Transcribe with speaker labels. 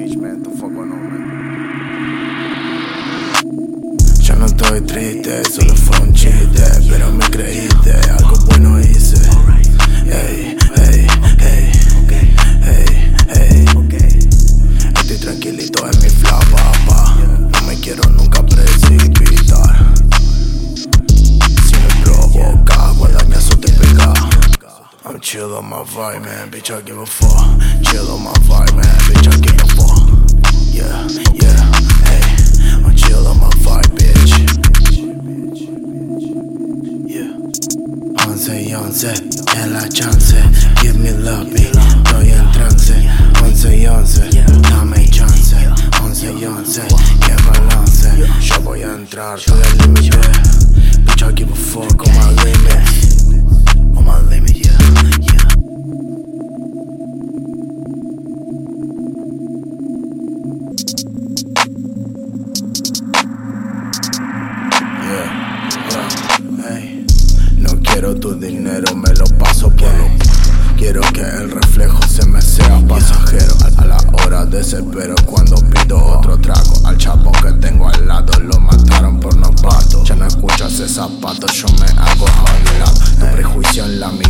Speaker 1: bitch, man. The fuck going on, man?
Speaker 2: Yo no estoy triste, solo fue un chiste, pero algo Chill on my vibe, man, bitch, I give a fuck. Chill on my vibe, man, bitch, I give a fuck. Yeah, yeah, hey, I'm chill on my vibe, bitch. Yeah. 11 y 11, en la chance, give me love, beat, estoy en trance. 11 y 11, dame chance. 11 y 11, que balance. Yo voy a entrar, estoy al límite. Bitch, I give a fuck quiero tu dinero, me lo paso por lo. Quiero que el reflejo se me sea pasajero. A la hora desespero cuando pido otro trago. Al chapo que tengo al lado lo mataron por novato. Ya no escuchas ese zapato, yo me hago a un lado. Tu prejuicio en la mirada